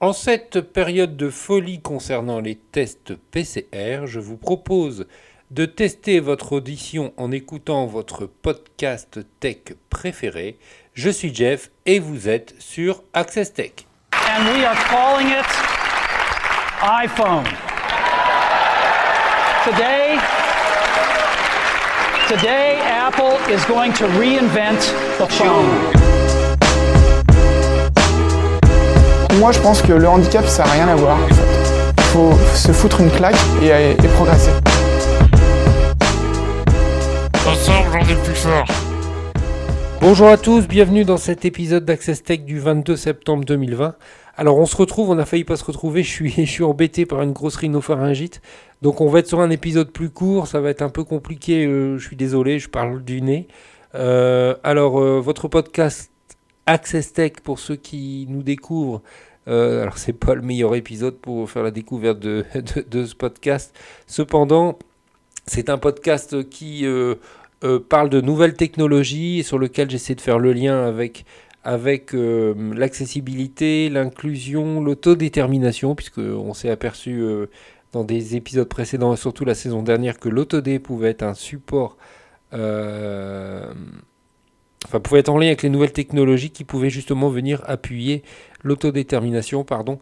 En cette période de folie concernant les tests PCR, je vous propose de tester votre audition en écoutant votre podcast tech préféré. Je suis Jeff et vous êtes sur Access Tech. and we are calling it iPhone. Today, today Apple is going to reinvent the phone. Moi, je pense que le handicap, ça n'a rien à voir. Il faut se foutre une claque et, et progresser. Ensemble, j'en ai plus fort. Bonjour à tous, bienvenue dans cet épisode d'Access Tech du 22 septembre 2020. Alors on se retrouve, on a failli pas se retrouver, je suis, je suis embêté par une grosse rhinopharyngite. Donc on va être sur un épisode plus court, ça va être un peu compliqué, euh, je suis désolé, je parle du nez. Euh, alors euh, votre podcast Access Tech pour ceux qui nous découvrent, euh, alors c'est pas le meilleur épisode pour faire la découverte de, ce podcast. Cependant, c'est un podcast qui euh, euh, parle de nouvelles technologies sur lequel j'essaie de faire le lien avec, avec euh, l'accessibilité, l'inclusion, l'autodétermination, puisque on s'est aperçu dans des épisodes précédents et surtout la saison dernière que l'autodé pouvait être un support, enfin pouvait être en lien avec les nouvelles technologies qui pouvaient justement venir appuyer l'autodétermination, pardon.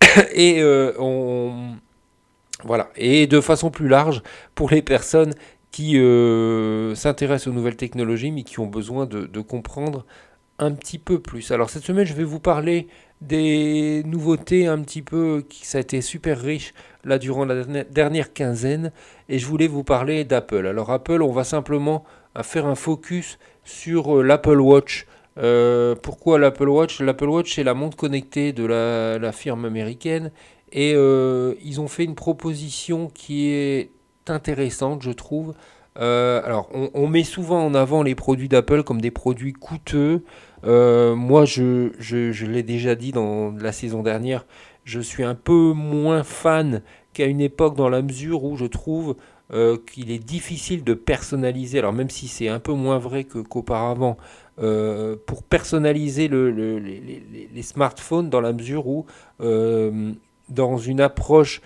et euh, on voilà et de façon plus large pour les personnes qui euh, s'intéressent aux nouvelles technologies mais qui ont besoin de, de comprendre un petit peu plus. Alors cette semaine je vais vous parler des nouveautés un petit peu qui ça a été super riche là durant la dernière- quinzaine et je voulais vous parler d'Apple. Alors Apple on va simplement euh, faire un focus sur euh, l'Apple Watch. Euh, pourquoi l'Apple Watch? L'Apple Watch c'est la montre connectée de la, la firme américaine et euh, ils ont fait une proposition qui est intéressante, je trouve. Alors, on, met souvent en avant les produits d'Apple comme des produits coûteux. Moi, je, je l'ai déjà dit dans la saison dernière, je suis un peu moins fan qu'à une époque dans la mesure où je trouve euh, qu'il est difficile de personnaliser. Alors, même si c'est un peu moins vrai qu'auparavant, euh, pour personnaliser le- le- les, smartphones dans la mesure où euh, dans une approche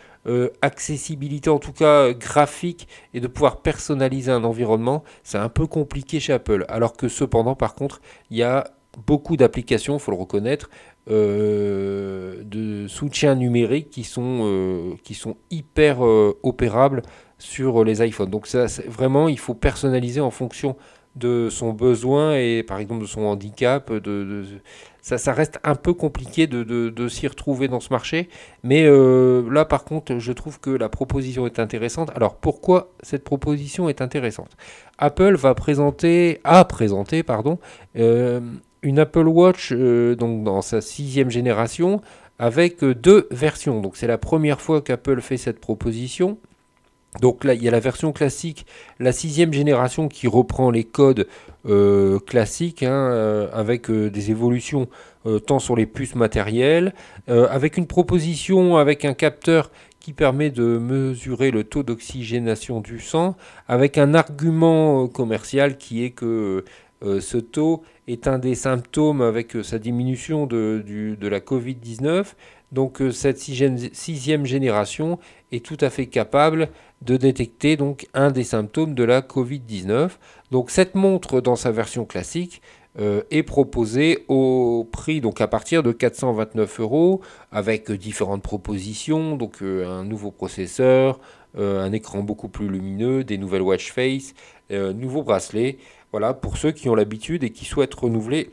accessibilité, en tout cas graphique, et de pouvoir personnaliser un environnement, c'est un peu compliqué chez Apple. Alors que cependant, par contre, il y a beaucoup d'applications, il faut le reconnaître, euh, de soutien numérique qui sont, euh, qui sont hyper euh, opérables sur les iPhones. Donc ça, vraiment, il faut personnaliser en fonction de son besoin et par exemple de son handicap. Ça, ça reste un peu compliqué de, de- de s'y retrouver dans ce marché. Mais là, par contre, je trouve que la proposition est intéressante. Alors, pourquoi cette proposition est intéressante? Apple va présenter, a présenté, pardon, une Apple Watch euh, donc dans sa sixième génération avec euh, deux versions. Donc, c'est la première fois qu'Apple fait cette proposition. Donc là, il y a la version classique, la sixième génération qui reprend les codes euh, classiques, hein, avec des évolutions tant sur les puces matérielles, avec une proposition avec un capteur qui permet de mesurer le taux d'oxygénation du sang, avec un argument commercial qui est que ce taux est un des symptômes avec euh, sa diminution de, la Covid-19. Donc euh, cette sixième, génération est tout à fait capable de détecter donc un des symptômes de la Covid-19. Donc cette montre dans sa version classique euh, est proposée au prix donc à partir de 429 euros avec euh, différentes propositions, donc euh, un nouveau processeur, euh, un écran beaucoup plus lumineux, des nouvelles watch face, euh, nouveaux bracelets. Voilà pour ceux qui ont l'habitude et qui souhaitent renouveler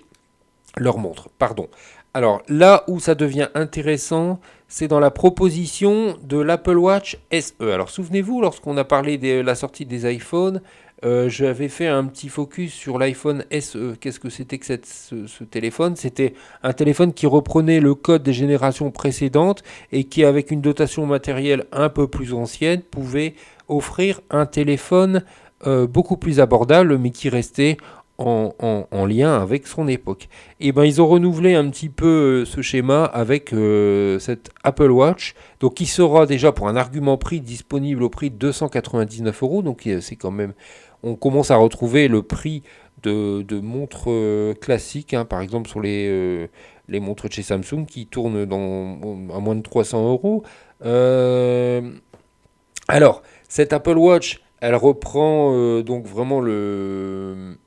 leur montre. Pardon. Alors là où ça devient intéressant, c'est dans la proposition de l'Apple Watch SE. Alors souvenez-vous, lorsqu'on a parlé de la sortie des iPhones, euh, j'avais fait un petit focus sur l'iPhone SE. Qu'est-ce que c'était que ce téléphone? C'était un téléphone qui reprenait le code des générations précédentes et qui, avec une dotation matérielle un peu plus ancienne, pouvait offrir un téléphone euh, beaucoup plus abordable, mais qui restait en, en- en lien avec son époque. Et ben ils ont renouvelé un petit peu euh, ce schéma avec euh, cette Apple Watch, donc qui sera déjà pour un argument prix disponible au prix de 299 euros, donc euh, c'est quand même, on commence à retrouver le prix de, montres classiques, hein, par exemple sur les, montres de chez Samsung qui tournent dans, à moins de 300 euros. Alors, cette Apple Watch, elle reprend euh, donc vraiment le,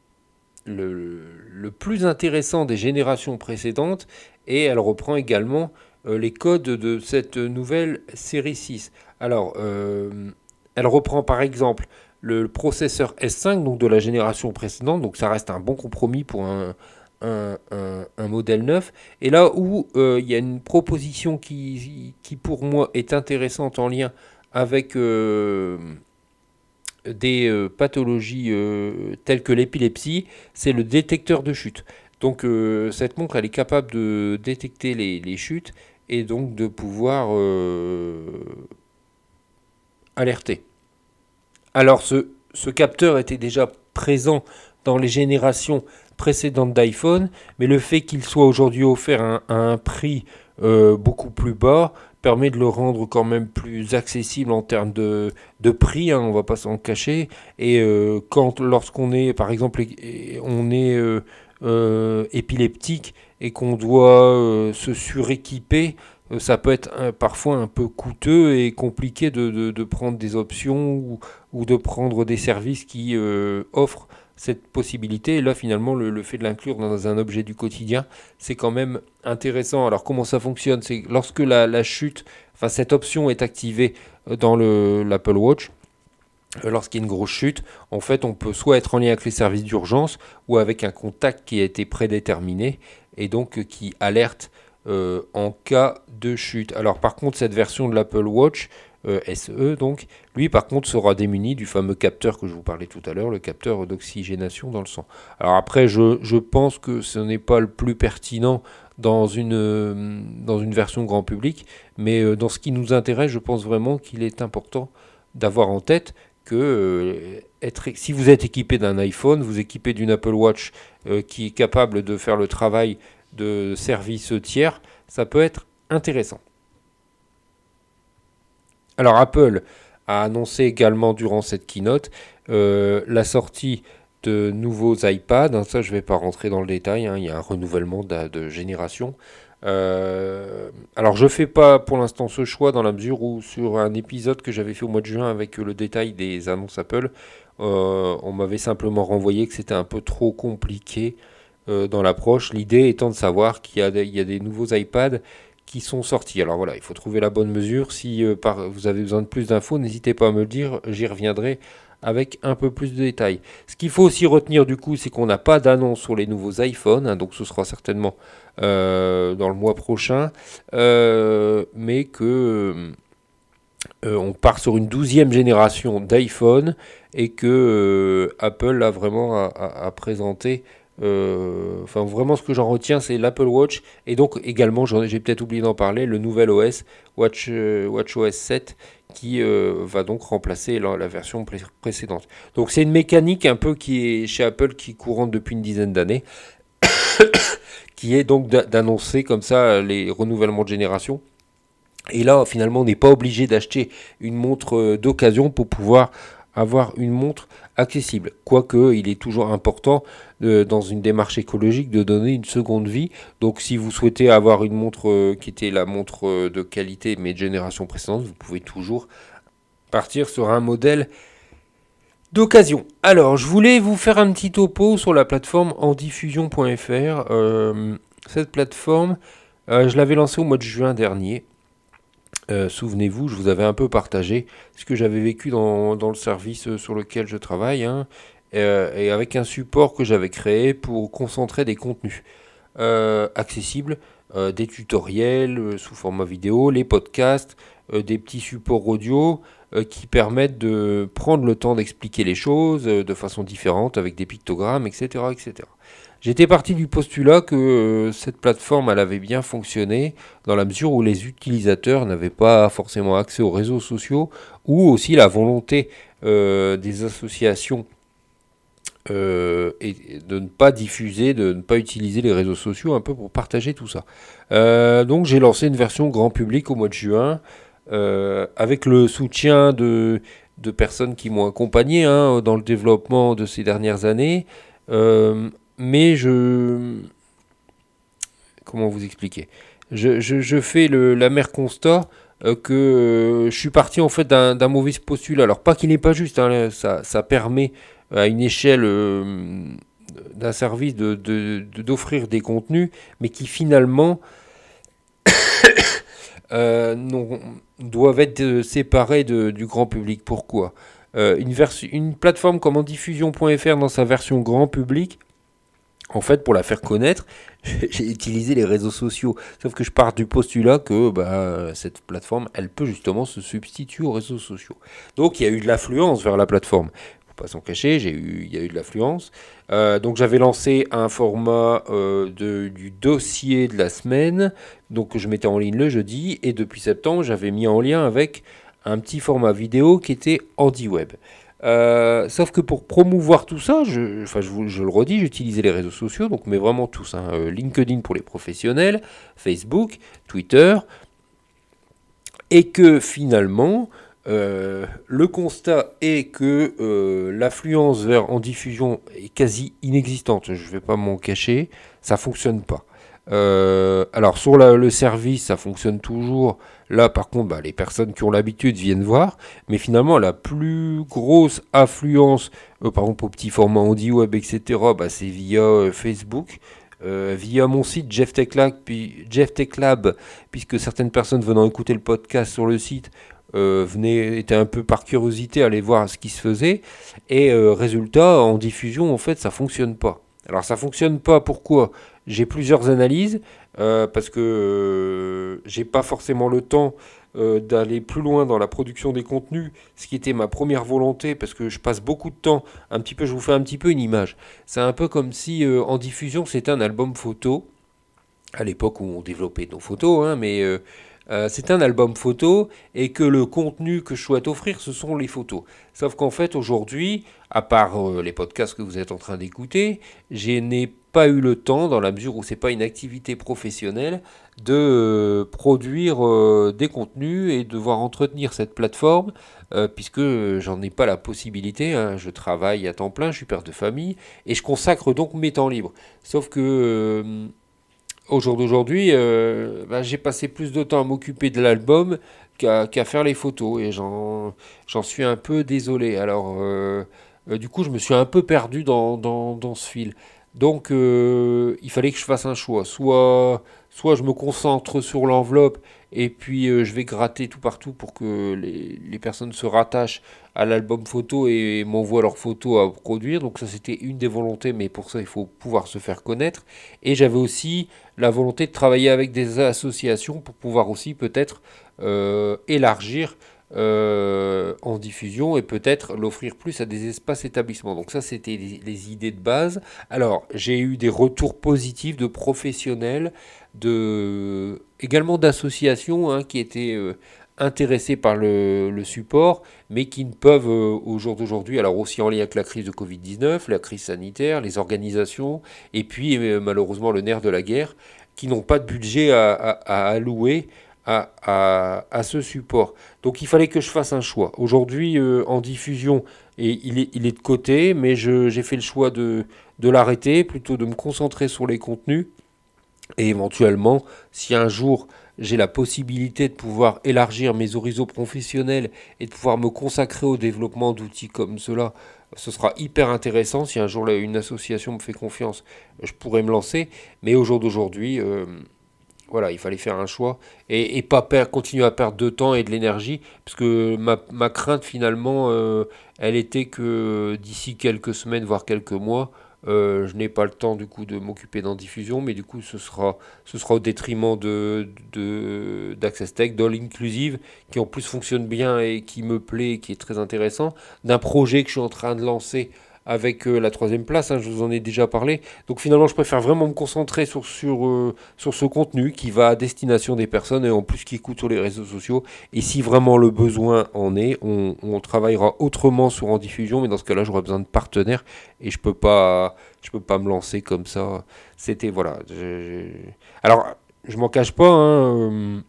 plus intéressant des générations précédentes et elle reprend également euh, les codes de cette nouvelle série 6. Alors, elle reprend par exemple le processeur S5 donc de la génération précédente, donc ça reste un bon compromis pour un, modèle neuf. Et là où euh, il y a une proposition qui, pour moi est intéressante en lien avec euh, des euh, pathologies telles que l'épilepsie, c'est le détecteur de chute. Donc cette montre, elle est capable de détecter les, chutes et donc de pouvoir alerter. Alors ce, capteur était déjà présent dans les générations précédentes d'iPhone, mais le fait qu'il soit aujourd'hui offert à un, prix euh, beaucoup plus bas permet de le rendre quand même plus accessible en termes de, de prix, hein, on va pas s'en cacher. Et euh, quand lorsqu'on est, par exemple, on est euh, épileptique et qu'on doit se suréquiper, ça peut être parfois un peu coûteux et compliqué de, de, de prendre des options ou, ou, de prendre des services qui offrent cette possibilité. Et là, finalement, le, fait de l'inclure dans un objet du quotidien, c'est quand même intéressant. Alors, comment ça fonctionne? C'est lorsque la, chute, enfin, cette option est activée euh, dans l'Apple Watch, euh, lorsqu'il y a une grosse chute, en fait, on peut soit être en lien avec les services d'urgence ou avec un contact qui a été prédéterminé et donc euh, qui alerte en cas de chute. Alors, par contre, cette version de l'Apple Watch, SE e, donc, lui par contre sera démuni du fameux capteur que je vous parlais tout à l'heure, le capteur d'oxygénation dans le sang. Alors après, je, pense que ce n'est pas le plus pertinent dans une, euh, version grand public, mais euh, dans ce qui nous intéresse, je pense vraiment qu'il est important d'avoir en tête que euh, être, si vous êtes équipé d'un iPhone, vous équipez d'une Apple Watch qui est capable de faire le travail de service tiers, ça peut être intéressant. Alors Apple a annoncé également durant cette keynote euh, la sortie de nouveaux iPads. Ça, je ne vais pas rentrer dans le détail. Hein, il y a un renouvellement de, génération. Euh, alors, je ne fais pas pour l'instant ce choix dans la mesure où sur un épisode que j'avais fait au mois de juin avec le détail des annonces Apple, euh, on m'avait simplement renvoyé que c'était un peu trop compliqué dans l'approche. L'idée étant de savoir qu'il y, a des nouveaux iPads qui sont sortis. Alors voilà, il faut trouver la bonne mesure. Si euh, par, vous avez besoin de plus d'infos, n'hésitez pas à me le dire, j'y reviendrai avec un peu plus de détails. Ce qu'il faut aussi retenir du coup, c'est qu'on n'a pas d'annonce sur les nouveaux iPhones, hein, donc ce sera certainement euh, dans le mois prochain, euh, mais que on part sur une douzième génération d'iPhone et que Apple a vraiment à présenter enfin, vraiment, ce que j'en retiens, c'est l'Apple Watch. Et donc, également, j'ai peut-être oublié d'en parler, le nouvel OS, Watch, euh, WatchOS 7, qui euh, va donc remplacer la, version précédente. Donc, c'est une mécanique un peu qui est chez Apple, qui est courante depuis une dizaine d'années, qui est donc d'annoncer comme ça les renouvellements de génération. Et là, finalement, on n'est pas obligé d'acheter une montre d'occasion pour pouvoir avoir une montre accessible. Quoique, il est toujours important euh, dans une démarche écologique de donner une seconde vie. Donc, si vous souhaitez avoir une montre euh, qui était la montre euh, de qualité mais de génération précédente, vous pouvez toujours partir sur un modèle d'occasion. Alors, je voulais vous faire un petit topo sur la plateforme endiffusion.fr. cette plateforme, je l'avais lancée au mois de juin dernier. Euh, souvenez-vous, je vous avais un peu partagé ce que j'avais vécu dans, le service euh, sur lequel je travaille, hein, euh, et avec un support que j'avais créé pour concentrer des contenus accessibles, des tutoriels sous format vidéo, les podcasts, des petits supports audio qui permettent de prendre le temps d'expliquer les choses de façon différente avec des pictogrammes, etc. etc. J'étais parti du postulat que euh, cette plateforme elle avait bien fonctionné dans la mesure où les utilisateurs n'avaient pas forcément accès aux réseaux sociaux ou aussi la volonté euh, des associations euh, de ne pas diffuser, de ne pas utiliser les réseaux sociaux un peu pour partager tout ça. donc j'ai lancé une version grand public au mois de juin avec le soutien de, de personnes qui m'ont accompagné hein, dans le développement de ces dernières années mais je comment vous expliquer? Je, je, fais le, la mer constat euh, que euh, je suis parti en fait d'un mauvais postulat. Alors pas qu'il n'est pas juste, hein, ça, ça, permet à une échelle euh, d'un service d'offrir de, de, des contenus, mais qui finalement doivent être séparés du grand public. Pourquoi? Une, une plateforme comme Diffusion.fr dans sa version grand public en fait, pour la faire connaître, j'ai utilisé les réseaux sociaux. Sauf que je pars du postulat que bah, cette plateforme, elle peut justement se substituer aux réseaux sociaux. Donc il y a eu de l'affluence vers la plateforme. Faut pas s'en cacher, j'ai eu, il y a eu de l'affluence. Euh, donc j'avais lancé un format euh, du dossier de la semaine, donc je mettais en ligne le jeudi, et depuis septembre, j'avais mis en lien avec un petit format vidéo qui était Web. Euh, sauf que pour promouvoir tout ça, je, enfin, je, le redis, j'utilisais les réseaux sociaux, donc mais vraiment tous. Hein, euh, LinkedIn pour les professionnels, Facebook, Twitter. Et que finalement, euh, le constat est que l'affluence vers en diffusion est quasi inexistante. Je ne vais pas m'en cacher, ça fonctionne pas. alors sur le service, ça fonctionne toujours Là, par contre, bah, les personnes qui ont l'habitude viennent voir, mais finalement, la plus grosse affluence, euh, par exemple au petit format Andy Web, etc., bah, c'est via euh, Facebook. Euh, via mon site Jeff Tech, Lab, puis, Jeff Tech Lab, puisque certaines personnes venant écouter le podcast sur le site venaient, étaient un peu par curiosité aller voir ce qui se faisait. Et résultat, en diffusion, en fait, ça fonctionne pas. Alors ça fonctionne pas, pourquoi? J'ai plusieurs analyses. Euh, parce que euh, j'ai pas forcément le temps euh, d'aller plus loin dans la production des contenus, ce qui était ma première volonté, parce que je passe beaucoup de temps, un petit peu, je vous fais un petit peu une image. C'est un peu comme si en diffusion c'était un album photo, à l'époque où on développait nos photos, hein, mais c'est un album photo et que le contenu que je souhaite offrir, ce sont les photos. Sauf qu'en fait, aujourd'hui, à part les podcasts que vous êtes en train d'écouter, je n'ai pas eu le temps, dans la mesure où c'est pas une activité professionnelle, de euh, produire euh, des contenus et devoir entretenir cette plateforme, euh, puisque j'en ai pas la possibilité. Hein. Je travaille à temps plein, je suis père de famille, et je consacre donc mes temps libres. Sauf que au jour d'aujourd'hui, bah, j'ai passé plus de temps à m'occuper de l'album qu'à faire les photos, et j'en suis un peu désolé. Alors, du coup, je me suis un peu perdu dans, dans, dans ce fil. Donc euh, il fallait que je fasse un choix. Soit, soit je me concentre sur l'enveloppe et puis euh, je vais gratter tout partout pour que les, personnes se rattachent à l'album photo et m'envoient leurs photos à produire. Donc ça c'était une des volontés, mais pour ça il faut pouvoir se faire connaître. Et j'avais aussi la volonté de travailler avec des associations pour pouvoir aussi peut-être euh, élargir euh, en diffusion et peut-être l'offrir plus à des espaces établissements. Donc ça, c'était les, idées de base. Alors, j'ai eu des retours positifs de professionnels, de également d'associations hein, qui étaient euh, intéressés par le, support, mais qui ne peuvent euh, au jour d'aujourd'hui, alors aussi en lien avec la crise de Covid-19, la crise sanitaire, les organisations, et puis malheureusement le nerf de la guerre, qui n'ont pas de budget à allouer à, ce support. Donc il fallait que je fasse un choix. Aujourd'hui, euh, en diffusion, et il, est, il est de côté, mais j'ai fait le choix de, de l'arrêter, plutôt de me concentrer sur les contenus. Et éventuellement, si un jour j'ai la possibilité de pouvoir élargir mes horizons professionnels et de pouvoir me consacrer au développement d'outils comme cela, ce sera hyper intéressant. Si un jour une association me fait confiance, je pourrais me lancer. Mais au jour d'aujourd'hui, euh, voilà, il fallait faire un choix et, pas perdre, continuer à perdre de temps et de l'énergie, parce que ma, crainte finalement, euh, elle était que d'ici quelques semaines, voire quelques mois, euh, je n'ai pas le temps du coup de m'occuper d'en diffusion, mais du coup ce sera, ce sera au détriment de, d'Access Tech, d'All Inclusive, qui en plus fonctionne bien et qui me plaît, et qui est très intéressant, d'un projet que je suis en train de lancer avec euh, la troisième place, hein, je vous en ai déjà parlé. Donc finalement, je préfère vraiment me concentrer sur, sur, euh, sur ce contenu qui va à destination des personnes et en plus qui écoutent sur les réseaux sociaux. Et si vraiment le besoin en est, on, travaillera autrement sur en diffusion, mais dans ce cas-là, j'aurai besoin de partenaires et je peux je peux pas me lancer comme ça. C'était voilà. Alors, je m'en cache pas. Hein, euh,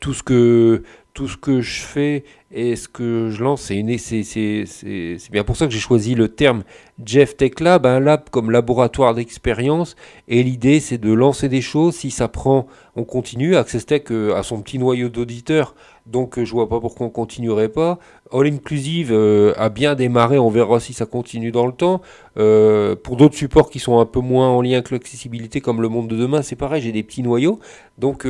tout ce que tout ce que je fais et ce que je lance, c'est bien pour ça que j'ai choisi le terme Jeff Tech Lab, un lab comme laboratoire d'expérience. Et l'idée, c'est de lancer des choses. Si ça prend, on continue. Access Tech euh, a son petit noyau d'auditeurs, donc euh, je vois pas pourquoi on continuerait pas. All Inclusive euh, a bien démarré, on verra si ça continue dans le temps. Pour d'autres supports qui sont un peu moins en lien avec l'accessibilité, comme le monde de demain, c'est pareil, j'ai des petits noyaux. Donc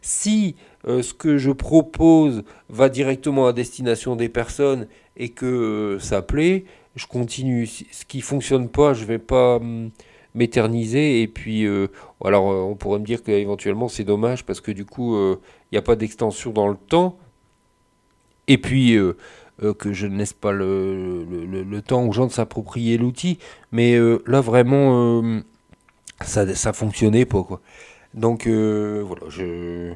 si euh, ce que je propose va directement à destination des personnes et que euh, ça plaît, je continue. Ce qui fonctionne pas, je vais pas hum, m'éterniser. Et puis, euh, alors, on pourrait me dire qu'éventuellement c'est dommage parce que du coup, il n'y a pas d'extension dans le temps. Et puis, que je ne laisse pas le, le- le- temps aux gens de s'approprier l'outil. Mais là, vraiment, ça, ça fonctionnait pas, quoi. Donc, voilà, je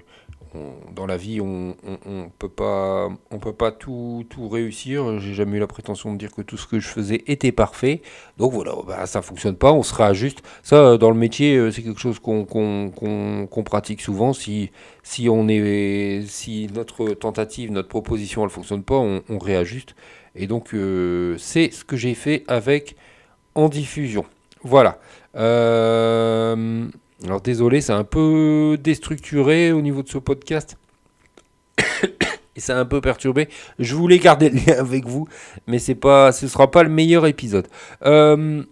dans la vie, on, on peut pas, on peut pas tout, tout réussir. J'ai jamais eu la prétention de dire que tout ce que je faisais était parfait. Donc voilà, bah, ça fonctionne pas, on se réajuste. Ça, dans le métier, euh, c'est quelque chose qu'on pratique souvent. Si, si on est, si notre tentative, notre proposition, elle fonctionne pas, on, on réajuste. Et donc, euh, c'est ce que j'ai fait avec en diffusion. Voilà. Euh, alors désolé, c'est un peu déstructuré au niveau de ce podcast. Et ça un peu perturbé. Je voulais garder le lien avec vous, mais c'est pas, ce sera pas le meilleur épisode. Euh,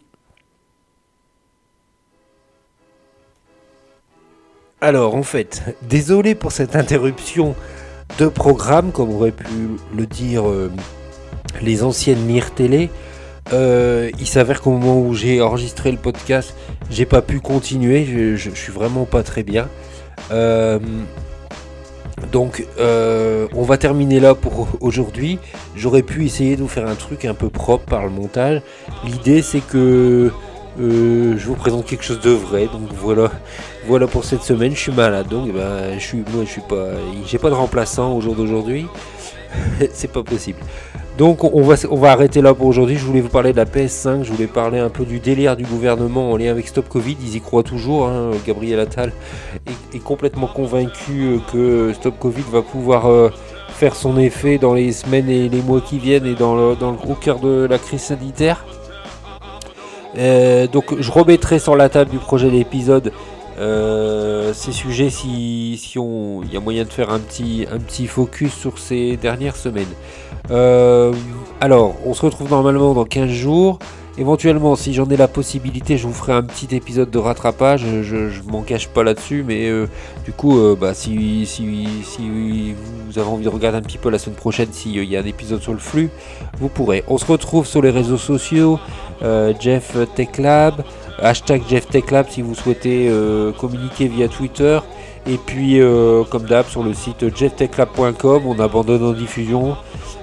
Alors en fait, désolé pour cette interruption de programme, comme auraient pu le dire euh, les anciennes Mire Télé. Euh, il s'avère qu'au moment où j'ai enregistré le podcast, j'ai pas pu continuer. Je, je- suis vraiment pas très bien. Euh, donc, euh, on va terminer là pour aujourd'hui. J'aurais pu essayer de vous faire un truc un peu propre par le montage. L'idée, c'est que je vous présente quelque chose de vrai. Donc voilà, voilà pour cette semaine. Je suis malade, donc ben, je suis, moi, je suis pas, j'ai pas de remplaçant au jour d'aujourd'hui. c'est pas possible. Donc on va, arrêter là pour aujourd'hui. Je voulais vous parler de la PS5, je voulais parler un peu du délire du gouvernement en lien avec Stop Covid. Ils y croient toujours. hein. Gabriel Attal est, complètement convaincu euh, que Stop Covid va pouvoir euh, faire son effet dans les semaines et les mois qui viennent et dans le, dans au cœur de la crise sanitaire. Euh, donc je remettrai sur la table du projet d'épisode euh, ces sujets si, on il y a moyen de faire un petit, focus sur ces dernières semaines. Euh, alors, on se retrouve normalement dans 15 jours. Éventuellement, si j'en ai la possibilité, je vous ferai un petit épisode de rattrapage. Je, je m'en cache pas là-dessus, mais euh, du coup, bah, si, vous avez envie de regarder un petit peu la semaine prochaine, s'il y a un épisode sur le flux, vous pourrez. On se retrouve sur les réseaux sociaux, Jeff Tech Lab, hashtag Jeff Tech Lab si vous souhaitez euh, communiquer via Twitter. Et puis, euh, comme d'hab, sur le site jefftechlab.com, on abandonne en diffusion.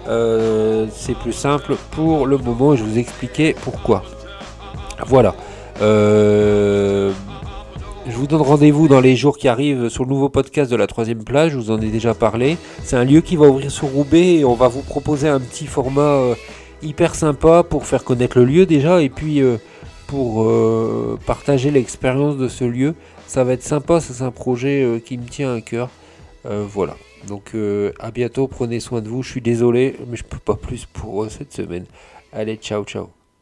Euh, c'est plus simple pour le moment je vais vous expliquer pourquoi. Voilà. Je vous donne rendez-vous dans les jours qui arrivent sur le nouveau podcast de la troisième plage. Je vous en ai déjà parlé. C'est un lieu qui va ouvrir sur Roubaix et on va vous proposer un petit format hyper sympa pour faire connaître le lieu déjà et puis pour euh, partager l'expérience de ce lieu. Ça va être sympa. C'est un projet euh, qui me tient à cœur. Euh, voilà. Donc à bientôt, prenez soin de vous. Je suis désolé, mais je peux pas plus pour cette semaine. Allez, ciao, ciao.